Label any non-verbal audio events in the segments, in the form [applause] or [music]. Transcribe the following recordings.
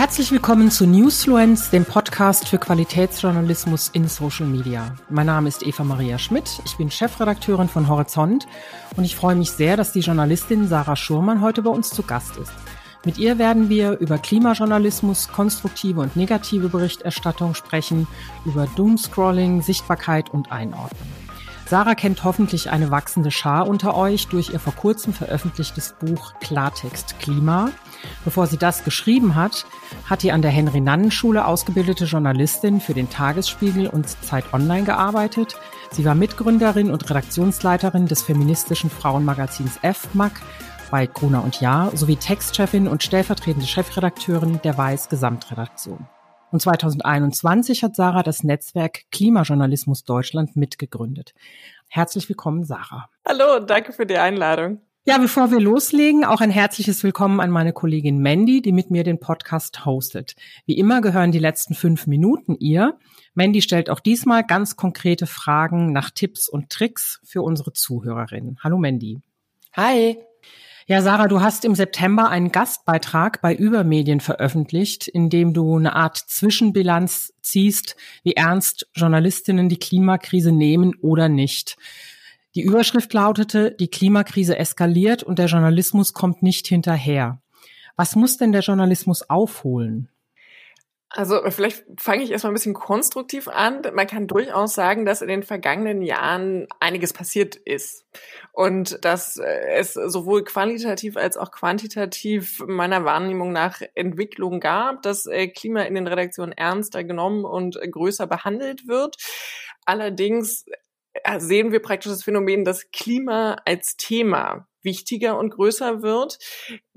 Herzlich willkommen zu Newsfluence, dem Podcast für Qualitätsjournalismus in Social Media. Mein Name ist Eva Maria Schmidt, ich bin Chefredakteurin von Horizont und ich freue mich sehr, dass die Journalistin Sarah Schurmann heute bei uns zu Gast ist. Mit ihr werden wir über Klimajournalismus, konstruktive und negative Berichterstattung sprechen, über Doomscrolling, Sichtbarkeit und Einordnung. Sarah kennt hoffentlich eine wachsende Schar unter euch durch ihr vor kurzem veröffentlichtes Buch Klartext Klima. Bevor sie das geschrieben hat, hat die an der Henry-Nannen-Schule ausgebildete Journalistin für den Tagesspiegel und Zeit Online gearbeitet. Sie war Mitgründerin und Redaktionsleiterin des feministischen Frauenmagazins F-Mag bei Gruner und Jahr sowie Textchefin und stellvertretende Chefredakteurin der Weiß Gesamtredaktion. Und 2021 hat Sarah das Netzwerk Klimajournalismus Deutschland mitgegründet. Herzlich willkommen, Sarah. Hallo, danke für die Einladung. Ja, bevor wir loslegen, auch ein herzliches Willkommen an meine Kollegin Mandy, die mit mir den Podcast hostet. Wie immer gehören die letzten fünf Minuten ihr. Mandy stellt auch diesmal ganz konkrete Fragen nach Tipps und Tricks für unsere Zuhörerinnen. Hallo Mandy. Hi. Ja, Sarah, du hast im September einen Gastbeitrag bei Übermedien veröffentlicht, in dem du eine Art Zwischenbilanz ziehst, wie ernst Journalistinnen die Klimakrise nehmen oder nicht. Die Überschrift lautete, die Klimakrise eskaliert und der Journalismus kommt nicht hinterher. Was muss denn der Journalismus aufholen? Also vielleicht fange ich erstmal ein bisschen konstruktiv an. Man kann durchaus sagen, dass in den vergangenen Jahren einiges passiert ist und dass äh, es sowohl qualitativ als auch quantitativ meiner Wahrnehmung nach Entwicklung gab, dass äh, Klima in den Redaktionen ernster genommen und größer behandelt wird. Allerdings äh, sehen wir praktisch das Phänomen, dass Klima als Thema wichtiger und größer wird,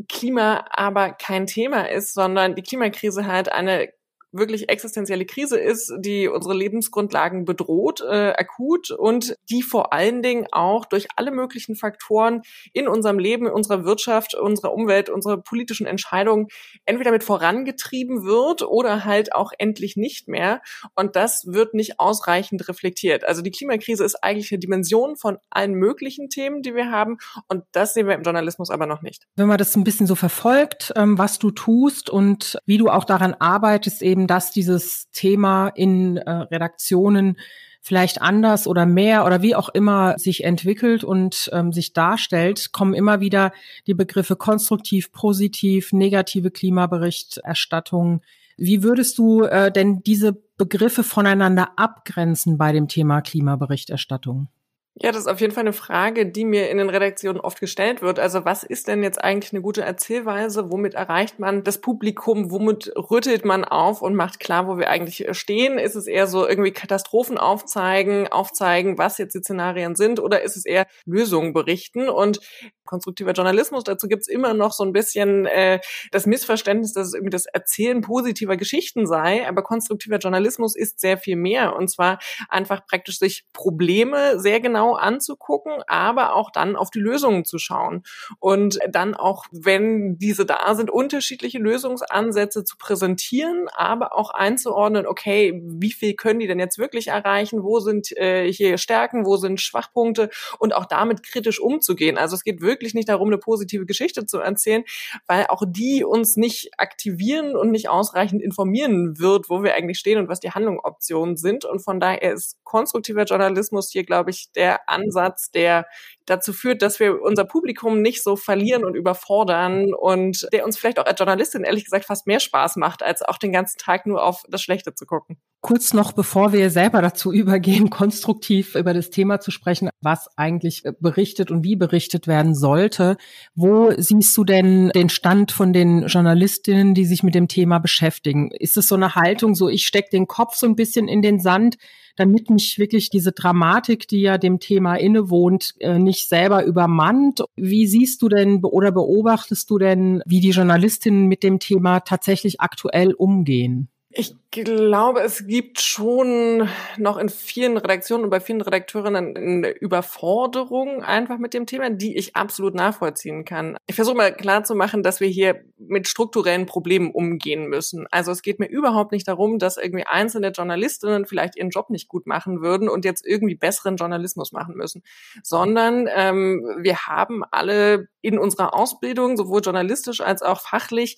Klima aber kein Thema ist, sondern die Klimakrise halt eine wirklich existenzielle Krise ist, die unsere Lebensgrundlagen bedroht, äh, akut und die vor allen Dingen auch durch alle möglichen Faktoren in unserem Leben, in unserer Wirtschaft, unserer Umwelt, unserer politischen Entscheidungen entweder mit vorangetrieben wird oder halt auch endlich nicht mehr. Und das wird nicht ausreichend reflektiert. Also die Klimakrise ist eigentlich eine Dimension von allen möglichen Themen, die wir haben. Und das sehen wir im Journalismus aber noch nicht. Wenn man das ein bisschen so verfolgt, ähm, was du tust und wie du auch daran arbeitest, eben dass dieses Thema in äh, Redaktionen vielleicht anders oder mehr oder wie auch immer sich entwickelt und ähm, sich darstellt, kommen immer wieder die Begriffe konstruktiv, positiv, negative Klimaberichterstattung. Wie würdest du äh, denn diese Begriffe voneinander abgrenzen bei dem Thema Klimaberichterstattung? Ja, das ist auf jeden Fall eine Frage, die mir in den Redaktionen oft gestellt wird. Also was ist denn jetzt eigentlich eine gute Erzählweise? Womit erreicht man das Publikum? Womit rüttelt man auf und macht klar, wo wir eigentlich stehen? Ist es eher so irgendwie Katastrophen aufzeigen, aufzeigen, was jetzt die Szenarien sind? Oder ist es eher Lösungen berichten? Und konstruktiver Journalismus, dazu gibt's immer noch so ein bisschen äh, das Missverständnis, dass es irgendwie das Erzählen positiver Geschichten sei. Aber konstruktiver Journalismus ist sehr viel mehr. Und zwar einfach praktisch sich Probleme sehr genau genau anzugucken, aber auch dann auf die Lösungen zu schauen und dann auch, wenn diese da sind, unterschiedliche Lösungsansätze zu präsentieren, aber auch einzuordnen, okay, wie viel können die denn jetzt wirklich erreichen, wo sind äh, hier Stärken, wo sind Schwachpunkte und auch damit kritisch umzugehen. Also es geht wirklich nicht darum, eine positive Geschichte zu erzählen, weil auch die uns nicht aktivieren und nicht ausreichend informieren wird, wo wir eigentlich stehen und was die Handlungsoptionen sind. Und von daher ist konstruktiver Journalismus hier, glaube ich, der Ansatz, der dazu führt, dass wir unser Publikum nicht so verlieren und überfordern und der uns vielleicht auch als Journalistin ehrlich gesagt fast mehr Spaß macht, als auch den ganzen Tag nur auf das Schlechte zu gucken. Kurz noch, bevor wir selber dazu [laughs] übergehen, konstruktiv über das Thema zu sprechen, was eigentlich berichtet und wie berichtet werden sollte. Wo siehst du denn den Stand von den Journalistinnen, die sich mit dem Thema beschäftigen? Ist es so eine Haltung, so ich stecke den Kopf so ein bisschen in den Sand, damit mich wirklich diese Dramatik, die ja dem Thema innewohnt, äh, nicht selber übermannt. Wie siehst du denn oder beobachtest du denn, wie die Journalistinnen mit dem Thema tatsächlich aktuell umgehen? Ich glaube, es gibt schon noch in vielen Redaktionen und bei vielen Redakteurinnen eine Überforderung einfach mit dem Thema, die ich absolut nachvollziehen kann. Ich versuche mal klar zu machen, dass wir hier mit strukturellen Problemen umgehen müssen. Also es geht mir überhaupt nicht darum, dass irgendwie einzelne Journalistinnen vielleicht ihren Job nicht gut machen würden und jetzt irgendwie besseren Journalismus machen müssen, sondern ähm, wir haben alle in unserer Ausbildung, sowohl journalistisch als auch fachlich,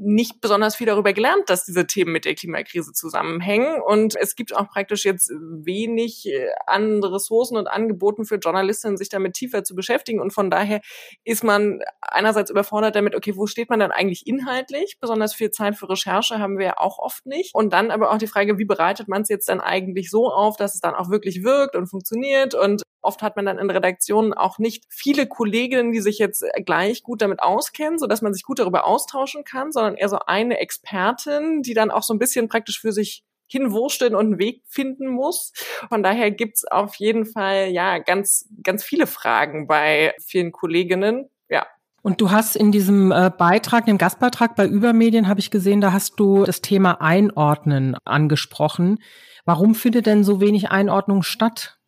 nicht besonders viel darüber gelernt, dass diese Themen mit der Klimakrise zusammenhängen. Und es gibt auch praktisch jetzt wenig äh, an Ressourcen und Angeboten für Journalistinnen, sich damit tiefer zu beschäftigen. Und von daher ist man einerseits überfordert damit, okay, wo steht man dann eigentlich inhaltlich? Besonders viel Zeit für Recherche haben wir ja auch oft nicht. Und dann aber auch die Frage, wie bereitet man es jetzt dann eigentlich so auf, dass es dann auch wirklich wirkt und funktioniert? Und Oft hat man dann in Redaktionen auch nicht viele Kolleginnen, die sich jetzt gleich gut damit auskennen, so dass man sich gut darüber austauschen kann, sondern eher so eine Expertin, die dann auch so ein bisschen praktisch für sich hinwursteln und einen Weg finden muss. Von daher gibt's auf jeden Fall ja ganz, ganz viele Fragen bei vielen Kolleginnen. Ja, und du hast in diesem äh, Beitrag, dem Gastbeitrag bei Übermedien, habe ich gesehen, da hast du das Thema Einordnen angesprochen. Warum findet denn so wenig Einordnung statt?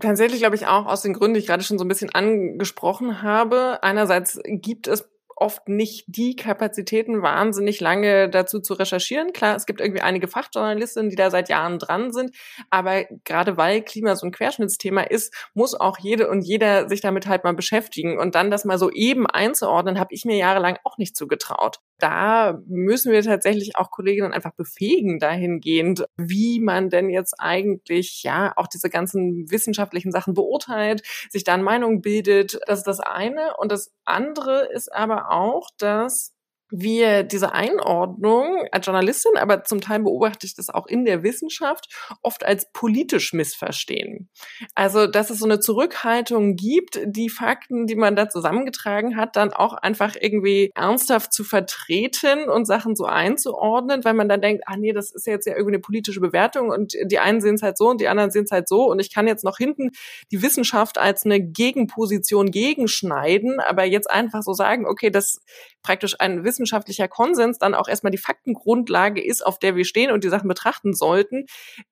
Tatsächlich glaube ich auch aus den Gründen, die ich gerade schon so ein bisschen angesprochen habe. Einerseits gibt es oft nicht die Kapazitäten, wahnsinnig lange dazu zu recherchieren. Klar, es gibt irgendwie einige Fachjournalistinnen, die da seit Jahren dran sind, aber gerade weil Klima so ein Querschnittsthema ist, muss auch jede und jeder sich damit halt mal beschäftigen. Und dann das mal so eben einzuordnen, habe ich mir jahrelang auch nicht zugetraut da müssen wir tatsächlich auch Kolleginnen einfach befähigen dahingehend, wie man denn jetzt eigentlich ja auch diese ganzen wissenschaftlichen Sachen beurteilt, sich dann Meinung bildet. Das ist das eine. Und das andere ist aber auch, dass wir diese Einordnung als Journalistin, aber zum Teil beobachte ich das auch in der Wissenschaft, oft als politisch missverstehen. Also, dass es so eine Zurückhaltung gibt, die Fakten, die man da zusammengetragen hat, dann auch einfach irgendwie ernsthaft zu vertreten und Sachen so einzuordnen, weil man dann denkt, ah nee, das ist jetzt ja irgendwie eine politische Bewertung und die einen sehen es halt so und die anderen sehen es halt so und ich kann jetzt noch hinten die Wissenschaft als eine Gegenposition gegenschneiden, aber jetzt einfach so sagen, okay, das praktisch ein wissenschaftlicher Konsens dann auch erstmal die Faktengrundlage ist, auf der wir stehen und die Sachen betrachten sollten.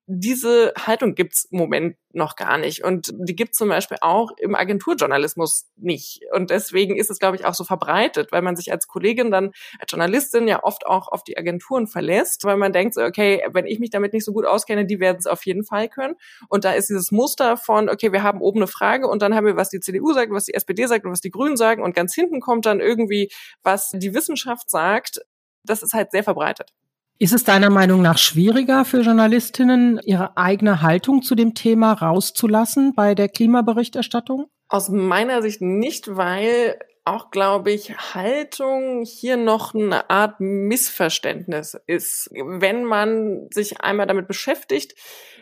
Diese Haltung gibt's im Moment noch gar nicht. Und die gibt zum Beispiel auch im Agenturjournalismus nicht. Und deswegen ist es, glaube ich, auch so verbreitet, weil man sich als Kollegin dann, als Journalistin ja oft auch auf die Agenturen verlässt, weil man denkt, so, okay, wenn ich mich damit nicht so gut auskenne, die werden es auf jeden Fall können. Und da ist dieses Muster von, okay, wir haben oben eine Frage und dann haben wir, was die CDU sagt, was die SPD sagt und was die Grünen sagen und ganz hinten kommt dann irgendwie, was die Wissenschaft sagt. Das ist halt sehr verbreitet. Ist es deiner Meinung nach schwieriger für Journalistinnen, ihre eigene Haltung zu dem Thema rauszulassen bei der Klimaberichterstattung? Aus meiner Sicht nicht, weil auch, glaube ich, Haltung hier noch eine Art Missverständnis ist. Wenn man sich einmal damit beschäftigt,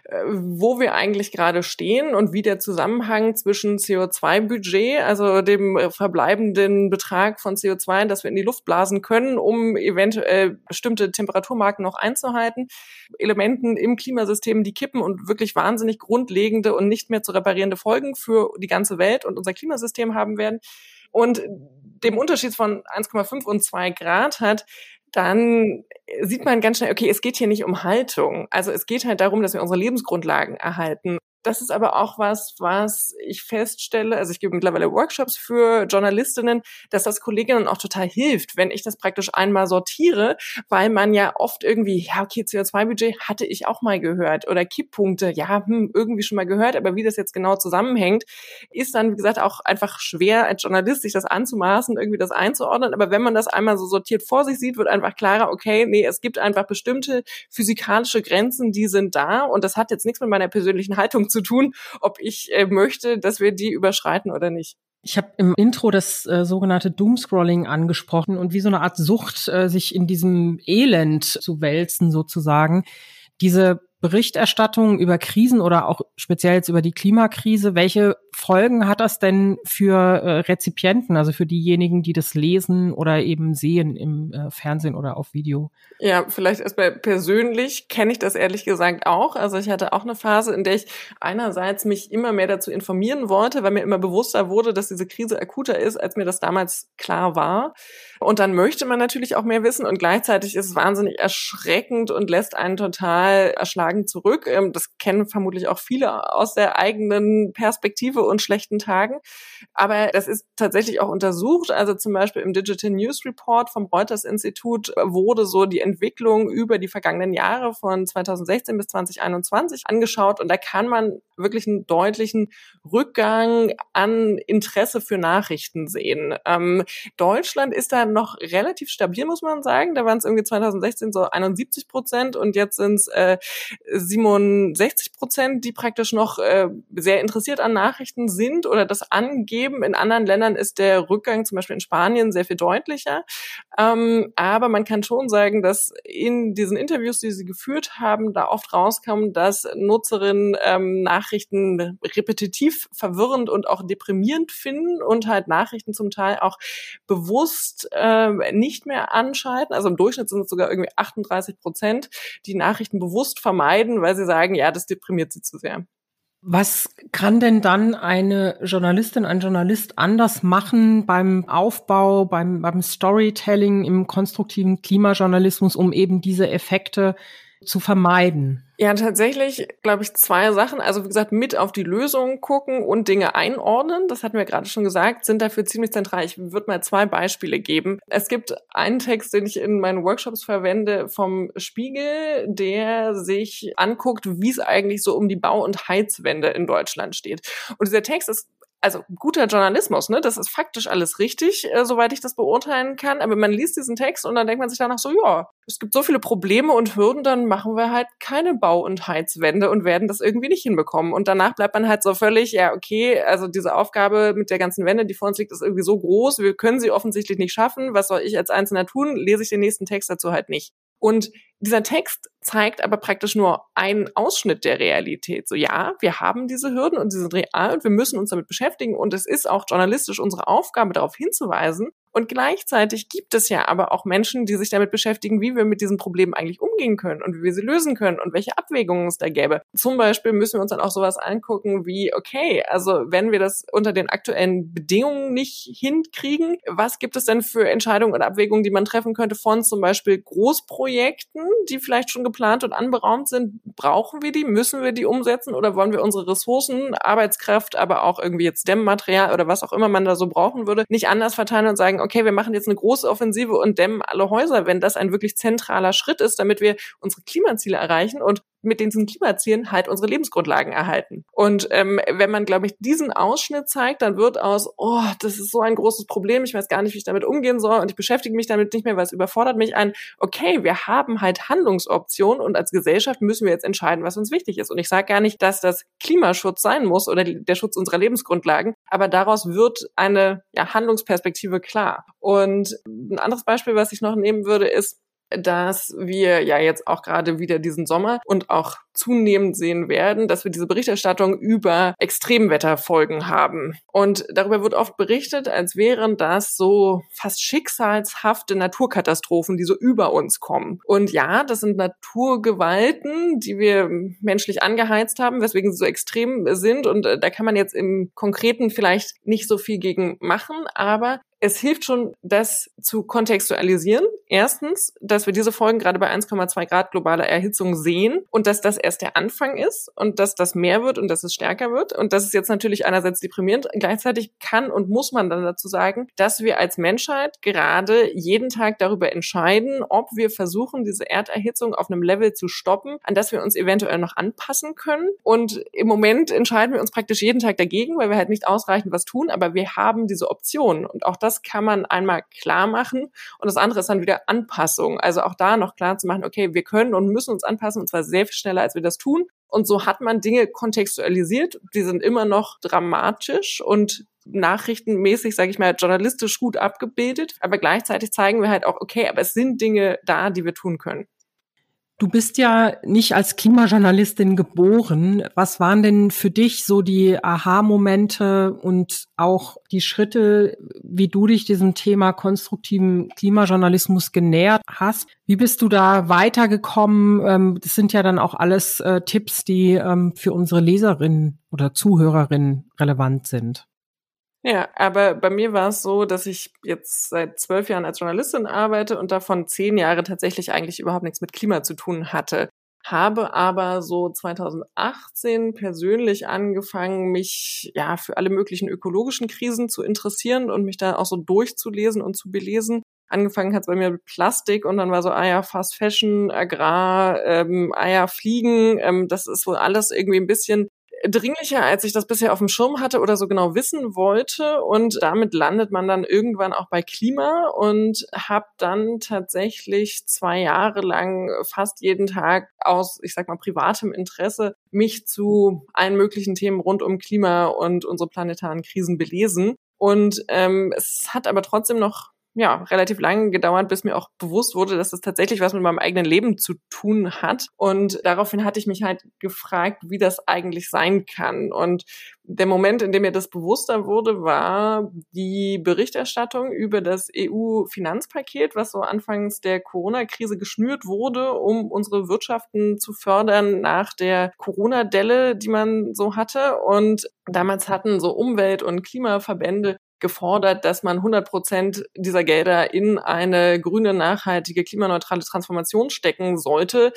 äh, wo wir eigentlich gerade stehen und wie der Zusammenhang zwischen CO2-Budget, also dem verbleibenden Betrag von CO2, das wir in die Luft blasen können, um eventuell bestimmte Temperaturmarken noch einzuhalten, Elementen im Klimasystem, die kippen und wirklich wahnsinnig grundlegende und nicht mehr zu reparierende Folgen für die ganze Welt und unser Klimasystem haben werden und dem Unterschied von 1,5 und 2 Grad hat, dann sieht man ganz schnell, okay, es geht hier nicht um Haltung. Also es geht halt darum, dass wir unsere Lebensgrundlagen erhalten. Das ist aber auch was, was ich feststelle. Also ich gebe mittlerweile Workshops für Journalistinnen, dass das Kolleginnen auch total hilft, wenn ich das praktisch einmal sortiere, weil man ja oft irgendwie, ja, okay, CO2-Budget hatte ich auch mal gehört oder Kipppunkte, ja, hm, irgendwie schon mal gehört, aber wie das jetzt genau zusammenhängt, ist dann, wie gesagt, auch einfach schwer als Journalist sich das anzumaßen, irgendwie das einzuordnen. Aber wenn man das einmal so sortiert vor sich sieht, wird einfach klarer, okay, nee, es gibt einfach bestimmte physikalische Grenzen, die sind da und das hat jetzt nichts mit meiner persönlichen Haltung zu tun, ob ich äh, möchte, dass wir die überschreiten oder nicht. Ich habe im Intro das äh, sogenannte Doomscrolling angesprochen und wie so eine Art Sucht, äh, sich in diesem Elend zu wälzen sozusagen. Diese Berichterstattung über Krisen oder auch speziell jetzt über die Klimakrise, welche Folgen hat das denn für äh, Rezipienten, also für diejenigen, die das lesen oder eben sehen im äh, Fernsehen oder auf Video? Ja, vielleicht erstmal persönlich kenne ich das ehrlich gesagt auch. Also ich hatte auch eine Phase, in der ich einerseits mich immer mehr dazu informieren wollte, weil mir immer bewusster wurde, dass diese Krise akuter ist, als mir das damals klar war. Und dann möchte man natürlich auch mehr wissen und gleichzeitig ist es wahnsinnig erschreckend und lässt einen total erschlagen Tagen zurück. Ähm, das kennen vermutlich auch viele aus der eigenen Perspektive und schlechten Tagen. Aber das ist tatsächlich auch untersucht. Also zum Beispiel im Digital News Report vom Reuters Institut wurde so die Entwicklung über die vergangenen Jahre von 2016 bis 2021 angeschaut. Und da kann man wirklich einen deutlichen Rückgang an Interesse für Nachrichten sehen. Ähm, Deutschland ist da noch relativ stabil, muss man sagen. Da waren es irgendwie 2016 so 71 Prozent und jetzt sind es äh, 67 Prozent, die praktisch noch äh, sehr interessiert an Nachrichten sind oder das angeben. In anderen Ländern ist der Rückgang, zum Beispiel in Spanien, sehr viel deutlicher. Ähm, aber man kann schon sagen, dass in diesen Interviews, die sie geführt haben, da oft rauskam, dass Nutzerinnen ähm, Nachrichten repetitiv verwirrend und auch deprimierend finden und halt Nachrichten zum Teil auch bewusst äh, nicht mehr anschalten. Also im Durchschnitt sind es sogar irgendwie 38 Prozent, die Nachrichten bewusst vermeiden, weil sie sagen, ja, das deprimiert sie zu sehr. Was kann denn dann eine Journalistin, ein Journalist anders machen beim Aufbau, beim, beim Storytelling im konstruktiven Klimajournalismus, um eben diese Effekte zu vermeiden? Ja, tatsächlich, glaube ich, zwei Sachen. Also wie gesagt, mit auf die Lösung gucken und Dinge einordnen. Das hatten wir gerade schon gesagt, sind dafür ziemlich zentral. Ich würde mal zwei Beispiele geben. Es gibt einen Text, den ich in meinen Workshops verwende vom Spiegel, der sich anguckt, wie es eigentlich so um die Bau- und Heizwende in Deutschland steht. Und dieser Text ist also guter Journalismus, ne? Das ist faktisch alles richtig, äh, soweit ich das beurteilen kann. Aber man liest diesen Text und dann denkt man sich danach so, ja, es gibt so viele Probleme und Hürden, dann machen wir halt keine Bau- und Heizwände und werden das irgendwie nicht hinbekommen. Und danach bleibt man halt so völlig, ja, okay, also diese Aufgabe mit der ganzen Wende, die vor uns liegt, ist irgendwie so groß, wir können sie offensichtlich nicht schaffen. Was soll ich als Einzelner tun? Lese ich den nächsten Text dazu halt nicht. Und dieser Text zeigt aber praktisch nur einen Ausschnitt der Realität. So ja, wir haben diese Hürden und sie sind real und wir müssen uns damit beschäftigen und es ist auch journalistisch unsere Aufgabe, darauf hinzuweisen. Und gleichzeitig gibt es ja aber auch Menschen, die sich damit beschäftigen, wie wir mit diesen Problemen eigentlich umgehen können und wie wir sie lösen können und welche Abwägungen es da gäbe. Zum Beispiel müssen wir uns dann auch sowas angucken wie, okay, also wenn wir das unter den aktuellen Bedingungen nicht hinkriegen, was gibt es denn für Entscheidungen und Abwägungen, die man treffen könnte von zum Beispiel Großprojekten, die vielleicht schon geplant und anberaumt sind? Brauchen wir die? Müssen wir die umsetzen oder wollen wir unsere Ressourcen, Arbeitskraft, aber auch irgendwie jetzt Dämmmaterial oder was auch immer man da so brauchen würde, nicht anders verteilen und sagen, okay, wir machen jetzt eine große Offensive und dämmen alle Häuser, wenn das ein wirklich zentraler Schritt ist, damit wir unsere Klimaziele erreichen. Und mit diesen Klimazielen halt unsere Lebensgrundlagen erhalten. Und ähm, wenn man, glaube ich, diesen Ausschnitt zeigt, dann wird aus, oh, das ist so ein großes Problem, ich weiß gar nicht, wie ich damit umgehen soll und ich beschäftige mich damit nicht mehr, weil es überfordert mich ein, okay, wir haben halt Handlungsoptionen und als Gesellschaft müssen wir jetzt entscheiden, was uns wichtig ist. Und ich sage gar nicht, dass das Klimaschutz sein muss oder der Schutz unserer Lebensgrundlagen, aber daraus wird eine ja, Handlungsperspektive klar. Und ein anderes Beispiel, was ich noch nehmen würde, ist, dass wir ja jetzt auch gerade wieder diesen Sommer und auch zunehmend sehen werden, dass wir diese Berichterstattung über Extremwetterfolgen haben. Und darüber wird oft berichtet, als wären das so fast schicksalshafte Naturkatastrophen, die so über uns kommen. Und ja, das sind Naturgewalten, die wir menschlich angeheizt haben, weswegen sie so extrem sind. Und äh, da kann man jetzt im Konkreten vielleicht nicht so viel gegen machen, aber es hilft schon, das zu kontextualisieren. Erstens, dass wir diese Folgen gerade bei 1,2 Grad globaler Erhitzung sehen und dass das erst der Anfang ist und dass das mehr wird und dass es stärker wird. Und das ist jetzt natürlich einerseits deprimierend. Gleichzeitig kann und muss man dann dazu sagen, dass wir als Menschheit gerade jeden Tag darüber entscheiden, ob wir versuchen, diese Erderhitzung auf einem Level zu stoppen, an das wir uns eventuell noch anpassen können. Und im Moment entscheiden wir uns praktisch jeden Tag dagegen, weil wir halt nicht ausreichend was tun, aber wir haben diese Option. Und auch das das kann man einmal klar machen und das andere ist dann wieder Anpassung. Also auch da noch klar zu machen, okay, wir können und müssen uns anpassen und zwar sehr viel schneller, als wir das tun. Und so hat man Dinge kontextualisiert, die sind immer noch dramatisch und nachrichtenmäßig, sage ich mal, journalistisch gut abgebildet. Aber gleichzeitig zeigen wir halt auch, okay, aber es sind Dinge da, die wir tun können. Du bist ja nicht als Klimajournalistin geboren. Was waren denn für dich so die Aha-Momente und auch die Schritte, wie du dich diesem Thema konstruktiven Klimajournalismus genähert hast? Wie bist du da weitergekommen? Ähm, das sind ja dann auch alles äh, Tipps, die ähm, für unsere Leserinnen oder Zuhörerinnen relevant sind. Ja, aber bei mir war es so, dass ich jetzt seit zwölf Jahren als Journalistin arbeite und davon zehn Jahre tatsächlich eigentlich überhaupt nichts mit Klima zu tun hatte. habe aber so 2018 persönlich angefangen, mich ja für alle möglichen ökologischen Krisen zu interessieren und mich da auch so durchzulesen und zu belesen. Angefangen hat es bei mir mit Plastik und dann war so, ah ja, Fast Fashion, Agrar, ähm, ah ja, Fliegen, ähm, das ist wohl alles irgendwie ein bisschen dringlicher, als ich das bisher auf dem Schirm hatte oder so genau wissen wollte. Und damit landet man dann irgendwann auch bei Klima und habe dann tatsächlich zwei Jahre lang fast jeden Tag aus, ich sag mal, privatem Interesse mich zu allen möglichen Themen rund um Klima und unsere planetaren Krisen belesen. Und ähm, es hat aber trotzdem noch ja, relativ lange gedauert, bis mir auch bewusst wurde, dass das tatsächlich was mit meinem eigenen Leben zu tun hat. Und daraufhin hatte ich mich halt gefragt, wie das eigentlich sein kann. Und der Moment, in dem mir das bewusster wurde, war die Berichterstattung über das EU-Finanzpaket, was so anfangs der Corona-Krise geschnürt wurde, um unsere Wirtschaften zu fördern nach der Corona-Delle, die man so hatte. Und damals hatten so Umwelt- und Klimaverbände gefordert, dass man 100 Prozent dieser Gelder in eine grüne, nachhaltige, klimaneutrale Transformation stecken sollte.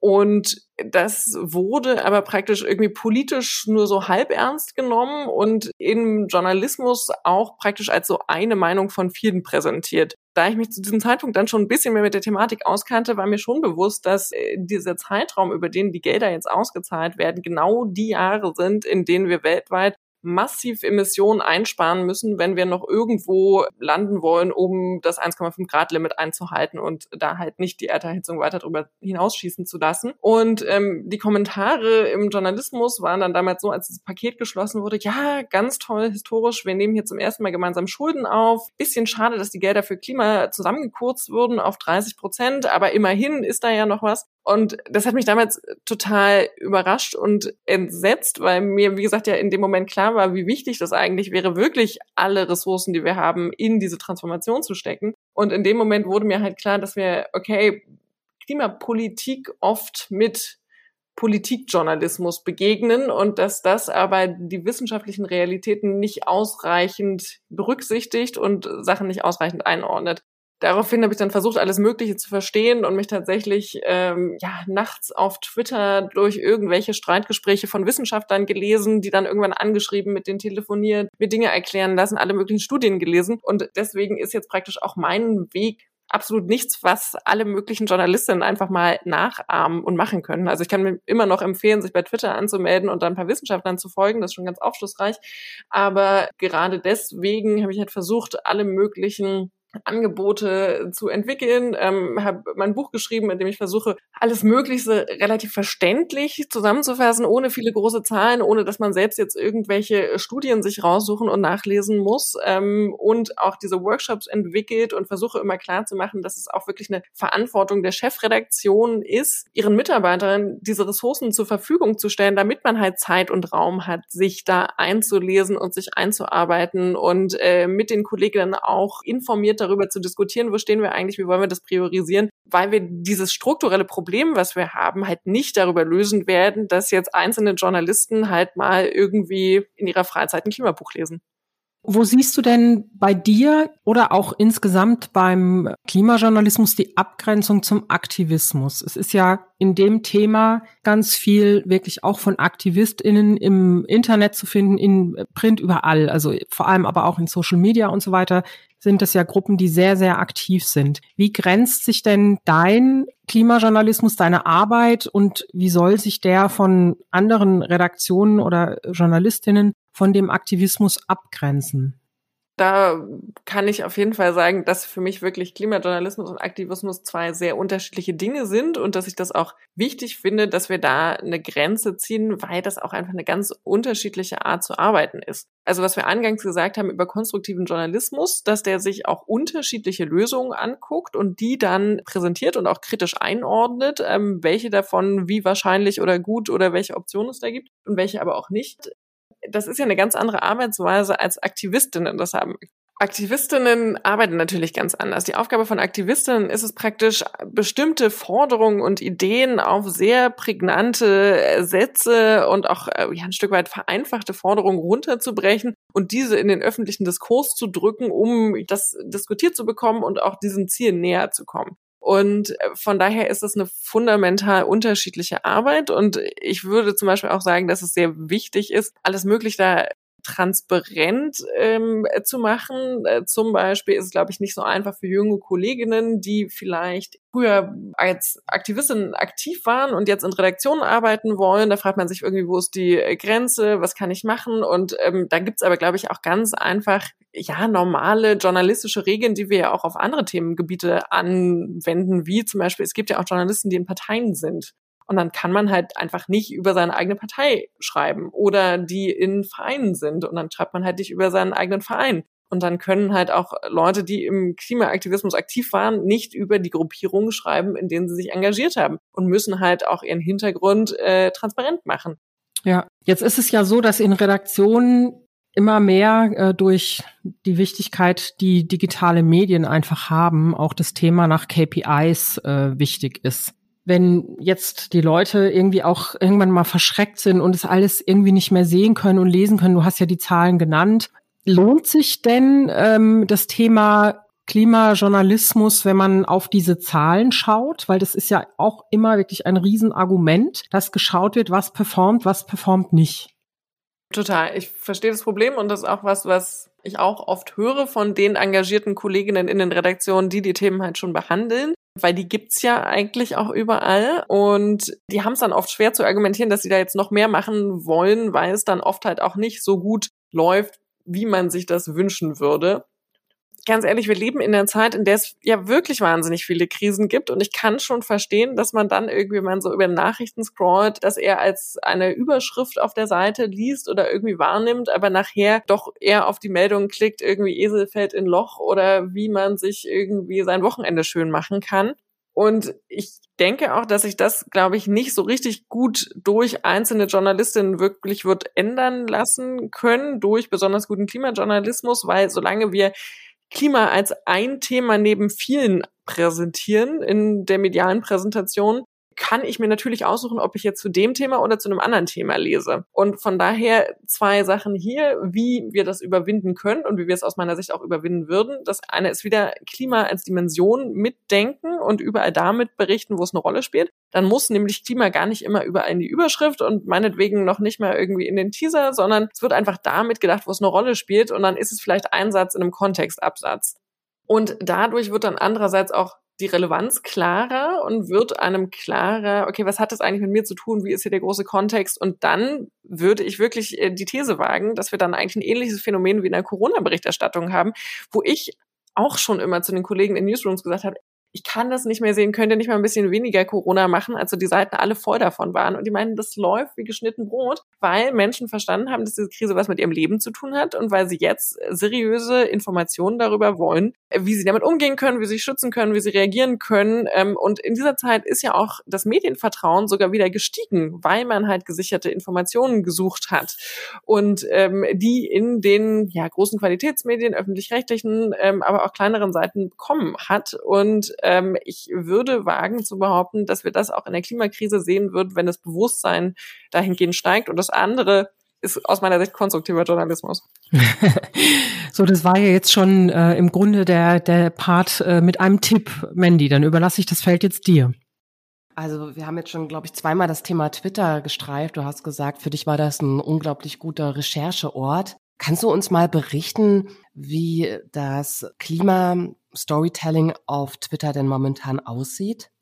Und das wurde aber praktisch irgendwie politisch nur so halb ernst genommen und im Journalismus auch praktisch als so eine Meinung von vielen präsentiert. Da ich mich zu diesem Zeitpunkt dann schon ein bisschen mehr mit der Thematik auskannte, war mir schon bewusst, dass äh, dieser Zeitraum, über den die Gelder jetzt ausgezahlt werden, genau die Jahre sind, in denen wir weltweit massiv Emissionen einsparen müssen, wenn wir noch irgendwo landen wollen, um das 1,5 Grad Limit einzuhalten und da halt nicht die Erderhitzung weiter darüber hinausschießen zu lassen. Und ähm, die Kommentare im Journalismus waren dann damals so, als das Paket geschlossen wurde, ja, ganz toll, historisch, wir nehmen hier zum ersten Mal gemeinsam Schulden auf. Bisschen schade, dass die Gelder für Klima zusammengekürzt wurden auf 30 Prozent, aber immerhin ist da ja noch was. Und das hat mich damals total überrascht und entsetzt, weil mir, wie gesagt, ja in dem Moment klar war, wie wichtig das eigentlich wäre, wirklich alle Ressourcen, die wir haben, in diese Transformation zu stecken. Und in dem Moment wurde mir halt klar, dass wir, okay, Klimapolitik oft mit Politikjournalismus begegnen und dass das aber die wissenschaftlichen Realitäten nicht ausreichend berücksichtigt und Sachen nicht ausreichend einordnet daraufhin habe ich dann versucht, alles Mögliche zu verstehen und mich tatsächlich ähm, ja nachts auf Twitter durch irgendwelche Streitgespräche von Wissenschaftlern gelesen, die dann irgendwann angeschrieben, mit denen telefoniert, mir Dinge erklären lassen, alle möglichen Studien gelesen. Und deswegen ist jetzt praktisch auch mein Weg absolut nichts, was alle möglichen Journalistinnen einfach mal nachahmen und machen können. Also ich kann mir immer noch empfehlen, sich bei Twitter anzumelden und dann ein paar Wissenschaftlern zu folgen. Das ist schon ganz aufschlussreich. Aber gerade deswegen habe ich halt versucht, alle möglichen Angebote zu entwickeln, ähm, habe mein Buch geschrieben, in dem ich versuche, alles Mögliche relativ verständlich zusammenzufassen, ohne viele große Zahlen, ohne dass man selbst jetzt irgendwelche Studien sich raussuchen und nachlesen muss ähm, und auch diese Workshops entwickelt und versuche immer klar zu machen, dass es auch wirklich eine Verantwortung der Chefredaktion ist, ihren Mitarbeitern diese Ressourcen zur Verfügung zu stellen, damit man halt Zeit und Raum hat, sich da einzulesen und sich einzuarbeiten und äh, mit den Kolleginnen auch informiert darüber zu diskutieren, wo stehen wir eigentlich, wie wollen wir das priorisieren, weil wir dieses strukturelle Problem, was wir haben, halt nicht darüber lösen werden, dass jetzt einzelne Journalisten halt mal irgendwie in ihrer Freizeit ein Klimabuch lesen. Wo siehst du denn bei dir oder auch insgesamt beim Klimajournalismus die Abgrenzung zum Aktivismus? Es ist ja in dem Thema ganz viel wirklich auch von AktivistInnen im Internet zu finden, in Print überall, also vor allem aber auch in Social Media und so weiter sind das ja Gruppen, die sehr, sehr aktiv sind. Wie grenzt sich denn dein Klimajournalismus, deine Arbeit und wie soll sich der von anderen Redaktionen oder Journalistinnen von dem Aktivismus abgrenzen? da kann ich auf jeden Fall sagen, dass für mich wirklich Klimajournalismus und Aktivismus zwei sehr unterschiedliche Dinge sind und dass ich das auch wichtig finde, dass wir da eine Grenze ziehen, weil das auch einfach eine ganz unterschiedliche Art zu arbeiten ist. Also was wir eingangs gesagt haben über konstruktiven Journalismus, dass der sich auch unterschiedliche Lösungen anguckt und die dann präsentiert und auch kritisch einordnet, ähm, welche davon wie wahrscheinlich oder gut oder welche Optionen es da gibt und welche aber auch nicht das ist ja eine ganz andere Arbeitsweise als Aktivistinnen das haben. Aktivistinnen arbeiten natürlich ganz anders. Die Aufgabe von Aktivistinnen ist es praktisch, bestimmte Forderungen und Ideen auf sehr prägnante Sätze und auch äh, ja, ein Stück weit vereinfachte Forderungen runterzubrechen und diese in den öffentlichen Diskurs zu drücken, um das diskutiert zu bekommen und auch diesem Ziel näher zu kommen. Und äh, von daher ist es eine fundamental unterschiedliche Arbeit. Und ich würde zum Beispiel auch sagen, dass es sehr wichtig ist, alles möglich da transparent ähm, zu machen. Äh, zum Beispiel ist es, glaube ich, nicht so einfach für junge Kolleginnen, die vielleicht früher als Aktivistinnen aktiv waren und jetzt in Redaktionen arbeiten wollen. Da fragt man sich irgendwie, wo ist die Grenze, was kann ich machen? Und ähm, da gibt's aber, glaube ich, auch ganz einfach ja normale journalistische Regeln, die wir ja auch auf andere Themengebiete anwenden, wie zum Beispiel, es gibt ja auch Journalisten, die in Parteien sind. Und dann kann man halt einfach nicht über seine eigene Partei schreiben oder die in Vereinen sind. Und dann schreibt man halt nicht über seinen eigenen Verein. Und dann können halt auch Leute, die im Klimaaktivismus aktiv waren, nicht über die Gruppierungen schreiben, in denen sie sich engagiert haben und müssen halt auch ihren Hintergrund äh, transparent machen. Ja, jetzt ist es ja so, dass in Redaktionen immer mehr äh, durch die Wichtigkeit, die digitale Medien einfach haben, auch das Thema nach KPIs äh, wichtig ist wenn jetzt die Leute irgendwie auch irgendwann mal verschreckt sind und es alles irgendwie nicht mehr sehen können und lesen können, du hast ja die Zahlen genannt, lohnt sich denn ähm, das Thema Klimajournalismus, wenn man auf diese Zahlen schaut? Weil das ist ja auch immer wirklich ein Riesenargument, dass geschaut wird, was performt, was performt nicht. Total. Ich verstehe das Problem und das ist auch was, was ich auch oft höre von den engagierten Kolleginnen in den Redaktionen, die die Themen halt schon behandeln weil die gibt's ja eigentlich auch überall. Und die haben es dann oft schwer zu argumentieren, dass sie da jetzt noch mehr machen wollen, weil es dann oft halt auch nicht so gut läuft, wie man sich das wünschen würde ganz ehrlich, wir leben in einer Zeit, in der es ja wirklich wahnsinnig viele Krisen gibt und ich kann schon verstehen, dass man dann irgendwie mal so über Nachrichten scrollt, dass er als eine Überschrift auf der Seite liest oder irgendwie wahrnimmt, aber nachher doch eher auf die Meldung klickt, irgendwie Esel fällt in Loch oder wie man sich irgendwie sein Wochenende schön machen kann. Und ich denke auch, dass sich das, glaube ich, nicht so richtig gut durch einzelne Journalistinnen wirklich wird ändern lassen können, durch besonders guten Klimajournalismus, weil solange wir Klima als ein Thema neben vielen präsentieren in der medialen Präsentation, kann ich mir natürlich aussuchen, ob ich jetzt zu dem Thema oder zu einem anderen Thema lese. Und von daher zwei Sachen hier, wie wir das überwinden können und wie wir es aus meiner Sicht auch überwinden würden. Das eine ist wieder Klima als Dimension mitdenken und überall damit berichten, wo es eine Rolle spielt. Dann muss nämlich Klima gar nicht immer überall in die Überschrift und meinetwegen noch nicht mal irgendwie in den Teaser, sondern es wird einfach damit gedacht, wo es eine Rolle spielt und dann ist es vielleicht ein Satz in einem Kontextabsatz. Und dadurch wird dann andererseits auch die Relevanz klarer und wird einem klarer, okay, was hat das eigentlich mit mir zu tun? Wie ist hier der große Kontext? Und dann würde ich wirklich äh, die These wagen, dass wir dann eigentlich ein ähnliches Phänomen wie in der Corona-Berichterstattung haben, wo ich auch schon immer zu den Kollegen in Newsrooms gesagt habe, ich kann das nicht mehr sehen, könnt ihr nicht mal ein bisschen weniger Corona machen, also die Seiten alle voll davon waren. Und die meinen, das läuft wie geschnitten Brot, weil Menschen verstanden haben, dass diese Krise was mit ihrem Leben zu tun hat und weil sie jetzt seriöse Informationen darüber wollen, wie sie damit umgehen können, wie sie sich schützen können, wie sie reagieren können. Ähm, und in dieser Zeit ist ja auch das Medienvertrauen sogar wieder gestiegen, weil man halt gesicherte Informationen gesucht hat. Und ähm, die in den ja, großen Qualitätsmedien, öffentlich-rechtlichen, ähm, aber auch kleineren Seiten bekommen hat. Und ähm, ich würde wagen zu behaupten, dass wir das auch in der Klimakrise sehen würden, wenn das Bewusstsein dahingehend steigt. Und das andere ist aus meiner Sicht konstruktiver Journalismus. [laughs] so, das war ja jetzt schon äh, im Grunde der, der Part äh, mit einem Tipp, Mandy. Dann überlasse ich das Feld jetzt dir. Also wir haben jetzt schon, glaube ich, zweimal das Thema Twitter gestreift. Du hast gesagt, für dich war das ein unglaublich guter Rechercheort. Kannst du uns mal berichten, wie das Klima-Storytelling auf Twitter denn momentan aussieht?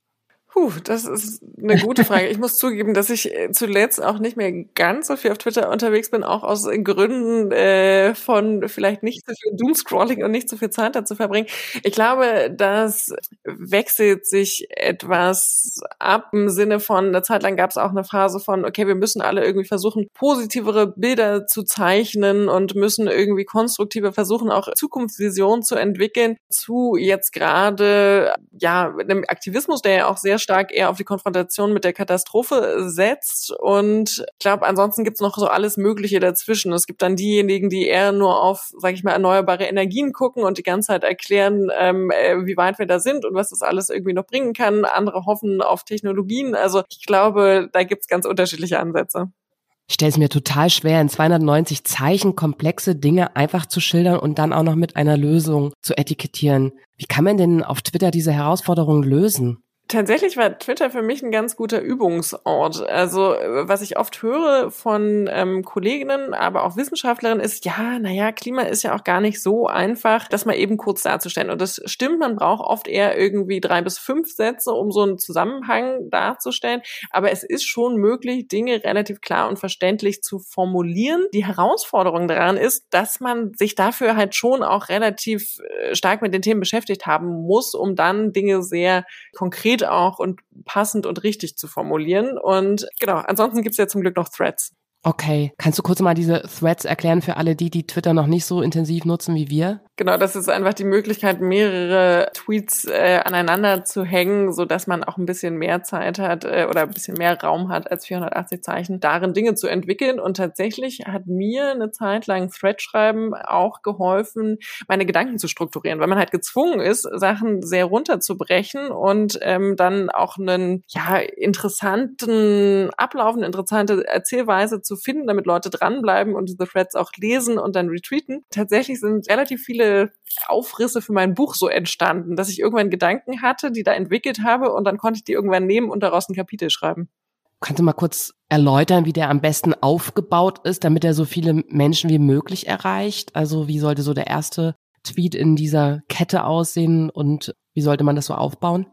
Puh, das ist eine gute Frage. Ich muss zugeben, dass ich äh, zuletzt auch nicht mehr ganz so viel auf Twitter unterwegs bin, auch aus Gründen äh, von vielleicht nicht so viel Doomscrolling und nicht so viel Zeit dazu verbringen. Ich glaube, das wechselt sich etwas ab im Sinne von, eine Zeit lang gab es auch eine Phase von, okay, wir müssen alle irgendwie versuchen, positivere Bilder zu zeichnen und müssen irgendwie konstruktive versuchen, auch Zukunftsvisionen zu entwickeln, zu jetzt gerade, ja, einem Aktivismus, der ja auch sehr stark eher auf die Konfrontation mit der Katastrophe setzt. Und ich glaube, ansonsten gibt's noch so alles Mögliche dazwischen. Es gibt dann diejenigen, die eher nur auf, sage ich mal, erneuerbare Energien gucken und die ganze Zeit erklären, ähm, äh, wie weit wir da sind und was das alles irgendwie noch bringen kann. Andere hoffen auf Technologien. Also ich glaube, da gibt's ganz unterschiedliche Ansätze. Ich stelle es mir total schwer, in 290 Zeichen komplexe Dinge einfach zu schildern und dann auch noch mit einer Lösung zu etikettieren. Wie kann man denn auf Twitter diese Herausforderung lösen? Tatsächlich war Twitter für mich ein ganz guter Übungsort. Also was ich oft höre von ähm, Kolleginnen, aber auch Wissenschaftlerinnen, ist, ja, naja, Klima ist ja auch gar nicht so einfach, das mal eben kurz darzustellen. Und das stimmt, man braucht oft eher irgendwie drei bis fünf Sätze, um so einen Zusammenhang darzustellen. Aber es ist schon möglich, Dinge relativ klar und verständlich zu formulieren. Die Herausforderung daran ist, dass man sich dafür halt schon auch relativ äh, stark mit den Themen beschäftigt haben muss, um dann Dinge sehr konkret konkret auch und passend und richtig zu formulieren. Und genau, ansonsten gibt's ja zum Glück noch Threads. Okay, kannst du kurz mal diese Threads erklären für alle die, die Twitter noch nicht so intensiv nutzen wie wir? Genau, das ist einfach die Möglichkeit, mehrere Tweets äh, aneinander zu hängen, so dass man auch ein bisschen mehr Zeit hat äh, oder ein bisschen mehr Raum hat als 480 Zeichen, darin Dinge zu entwickeln. Und tatsächlich hat mir eine Zeit lang Thread-Schreiben auch geholfen, meine Gedanken zu strukturieren, weil man halt gezwungen ist, Sachen sehr runterzubrechen und ähm, dann auch einen ja interessanten Ablauf, eine interessante Erzählweise zu finden, damit Leute dranbleiben und diese Threads auch lesen und dann retweeten. Tatsächlich sind relativ viele Aufrisse für mein Buch so entstanden, dass ich irgendwann Gedanken hatte, die da entwickelt habe und dann konnte ich die irgendwann nehmen und daraus ein Kapitel schreiben. Kannst du mal kurz erläutern, wie der am besten aufgebaut ist, damit er so viele Menschen wie möglich erreicht? Also wie sollte so der erste Tweet in dieser Kette aussehen und wie sollte man das so aufbauen?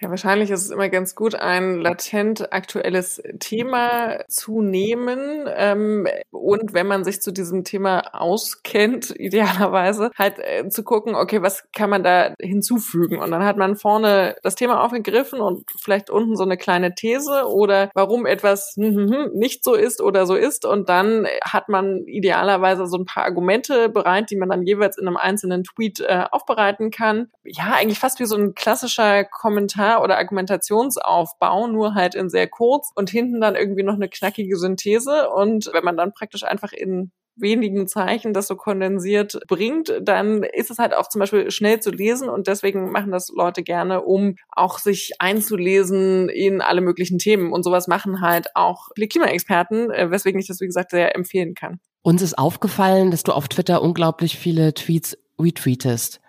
Ja, wahrscheinlich ist es immer ganz gut, ein latent aktuelles Thema zu nehmen ähm, und wenn man sich zu diesem Thema auskennt, [laughs] idealerweise halt äh, zu gucken, okay, was kann man da hinzufügen? Und dann hat man vorne das Thema aufgegriffen und vielleicht unten so eine kleine These oder warum etwas hm, hm, hm, nicht so ist oder so ist und dann hat man idealerweise so ein paar Argumente bereit, die man dann jeweils in einem einzelnen Tweet äh, aufbereiten kann. Ja, eigentlich fast wie so ein klassischer Kommentar Oder Argumentationsaufbau, nur halt in sehr kurz und hinten dann irgendwie noch eine knackige Synthese. Und wenn man dann praktisch einfach in wenigen Zeichen das so kondensiert bringt, dann ist es halt auch zum Beispiel schnell zu lesen und deswegen machen das Leute gerne, um auch sich einzulesen in alle möglichen Themen und sowas machen halt auch viele Klimaexperten, äh, weswegen ich das wie gesagt sehr empfehlen kann. Uns ist aufgefallen, dass du auf Twitter unglaublich viele Tweets retweetest.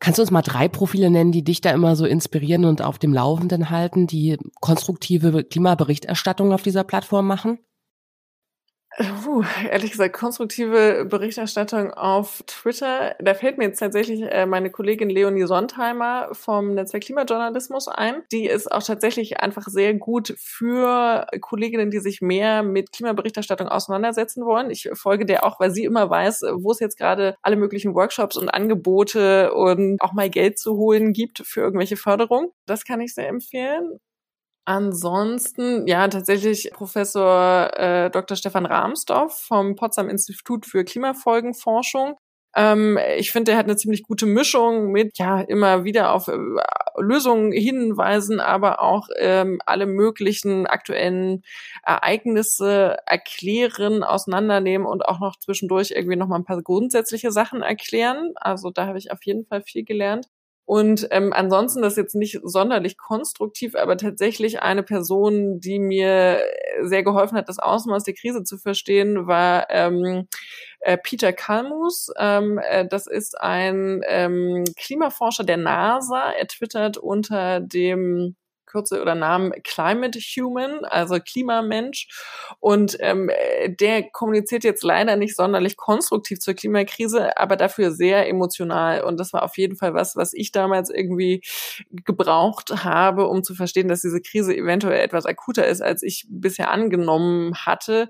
Kannst du uns mal drei Profile nennen, die dich da immer so inspirieren und auf dem Laufenden halten, die konstruktive Klimaberichterstattung auf dieser Plattform machen? Uh, ehrlich gesagt, konstruktive Berichterstattung auf Twitter. Da fällt mir jetzt tatsächlich äh, meine Kollegin Leonie Sontheimer vom Netzwerk Klimajournalismus ein. Die ist auch tatsächlich einfach sehr gut für Kolleginnen, die sich mehr mit Klimaberichterstattung auseinandersetzen wollen. Ich folge der auch, weil sie immer weiß, wo es jetzt gerade alle möglichen Workshops und Angebote und auch mal Geld zu holen gibt für irgendwelche Förderung. Das kann ich sehr empfehlen. Ansonsten, ja, tatsächlich Professor äh, Dr. Stefan Rahmsdorf vom Potsdam Institut für Klimafolgenforschung. Ähm, ich finde, er hat eine ziemlich gute Mischung mit, ja, immer wieder auf äh, Lösungen hinweisen, aber auch ähm, alle möglichen aktuellen Ereignisse erklären, auseinandernehmen und auch noch zwischendurch irgendwie noch mal ein paar grundsätzliche Sachen erklären. Also da habe ich auf jeden Fall viel gelernt. Und ähm, ansonsten das ist jetzt nicht sonderlich konstruktiv, aber tatsächlich eine Person, die mir sehr geholfen hat, das Ausmaß der Krise zu verstehen, war ähm, äh, Peter Kalmus. Ähm, äh, das ist ein ähm, Klimaforscher der NASA. Er twittert unter dem Kürze oder Namen Climate Human, also Klimamensch. Und ähm, der kommuniziert jetzt leider nicht sonderlich konstruktiv zur Klimakrise, aber dafür sehr emotional. Und das war auf jeden Fall was, was ich damals irgendwie gebraucht habe, um zu verstehen, dass diese Krise eventuell etwas akuter ist, als ich bisher angenommen hatte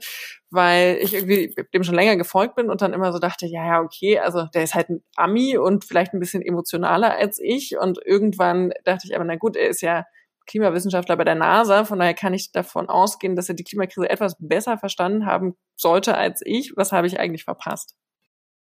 weil ich irgendwie dem schon länger gefolgt bin und dann immer so dachte, ja, ja, okay, also der ist halt ein Ami und vielleicht ein bisschen emotionaler als ich und irgendwann dachte ich aber, na gut, er ist ja Klimawissenschaftler bei der NASA. Von daher kann ich davon ausgehen, dass er die Klimakrise etwas besser verstanden haben sollte als ich. Was habe ich eigentlich verpasst?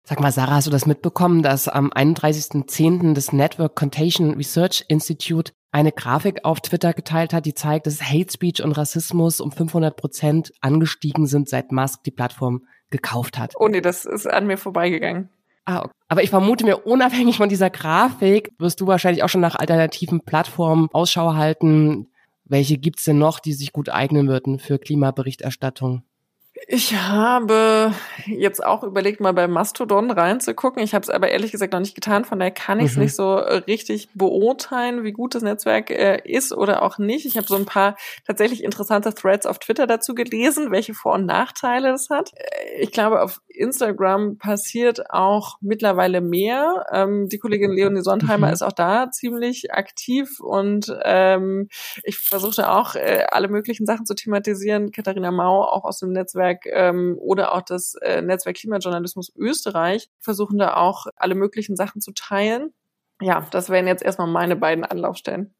Sag mal, Sarah, hast du das mitbekommen, dass am 31.10. das Network Contagion Research Institute eine Grafik auf Twitter geteilt hat, die zeigt, dass Hate Speech und Rassismus um 500 Prozent angestiegen sind, seit Musk die Plattform gekauft hat. Oh nee, das ist an mir vorbeigegangen. Ah, okay. Aber ich vermute mir, unabhängig von dieser Grafik, wirst du wahrscheinlich auch schon nach alternativen Plattformen Ausschau halten. Welche gibt's denn noch, die sich gut eignen würden für Klimaberichterstattung? Ich habe jetzt auch überlegt, mal bei Mastodon reinzugucken. Ich habe es aber ehrlich gesagt noch nicht getan, von daher kann ich es mhm. nicht so richtig beurteilen, wie gut das Netzwerk äh, ist oder auch nicht. Ich habe so ein paar tatsächlich interessante Threads auf Twitter dazu gelesen, welche Vor- und Nachteile es hat. Äh, ich glaube, auf Instagram passiert auch mittlerweile mehr. Ähm, die Kollegin Leonie Sondheimer mhm. ist auch da ziemlich aktiv und ähm, ich versuchte auch äh, alle möglichen Sachen zu thematisieren. Katharina Mau auch aus dem Netzwerk ähm, oder auch das äh, Netzwerk Klimajournalismus Österreich versuchen da auch alle möglichen Sachen zu teilen. Ja, das wären jetzt erstmal meine beiden Anlaufstellen.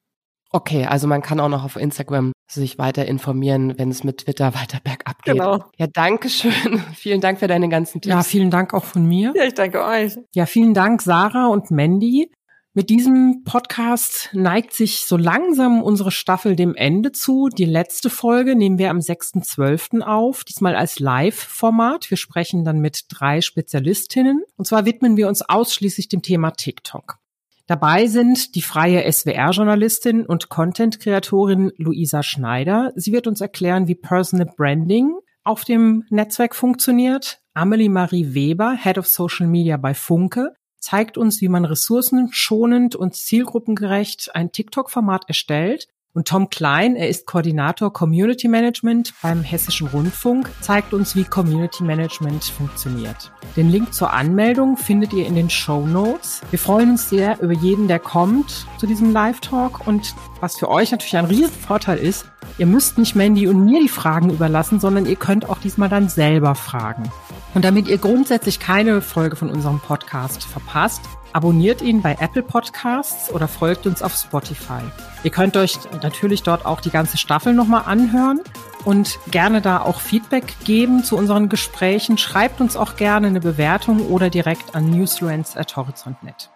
Okay, also man kann auch noch auf Instagram sich weiter informieren, wenn es mit Twitter [laughs] weiter bergab geht. Genau. Ja, danke schön. [laughs] vielen Dank für deine ganzen Tipps. Ja, vielen Dank auch von mir. Ja, ich danke euch. Ja, vielen Dank Sarah und Mandy. Mit diesem Podcast neigt sich so langsam unsere Staffel dem Ende zu. Die letzte Folge nehmen wir am 6.12. auf, diesmal als Live-Format. Wir sprechen dann mit drei Spezialistinnen. Und zwar widmen wir uns ausschließlich dem Thema TikTok. Dabei sind die freie SWR-Journalistin und Content-Kreatorin Luisa Schneider. Sie wird uns erklären, wie Personal Branding auf dem Netzwerk funktioniert. Amelie Marie Weber, Head of Social Media bei Funke, zeigt uns, wie man ressourcenschonend und zielgruppengerecht ein TikTok-Format erstellt. Und Tom Klein, er ist Koordinator Community Management beim Hessischen Rundfunk, zeigt uns, wie Community Management funktioniert. Den Link zur Anmeldung findet ihr in den Show Notes. Wir freuen uns sehr über jeden, der kommt zu diesem Live-Talk. Und was für euch natürlich ein Riesenvorteil ist, ihr müsst nicht Mandy und mir die Fragen überlassen, sondern ihr könnt auch diesmal dann selber fragen. Und damit ihr grundsätzlich keine Folge von unserem Podcast verpasst, Abonniert ihn bei Apple Podcasts oder folgt uns auf Spotify. Ihr könnt euch natürlich dort auch die ganze Staffel nochmal anhören und gerne da auch Feedback geben zu unseren Gesprächen. Schreibt uns auch gerne eine Bewertung oder direkt an newsruns at horizont.net.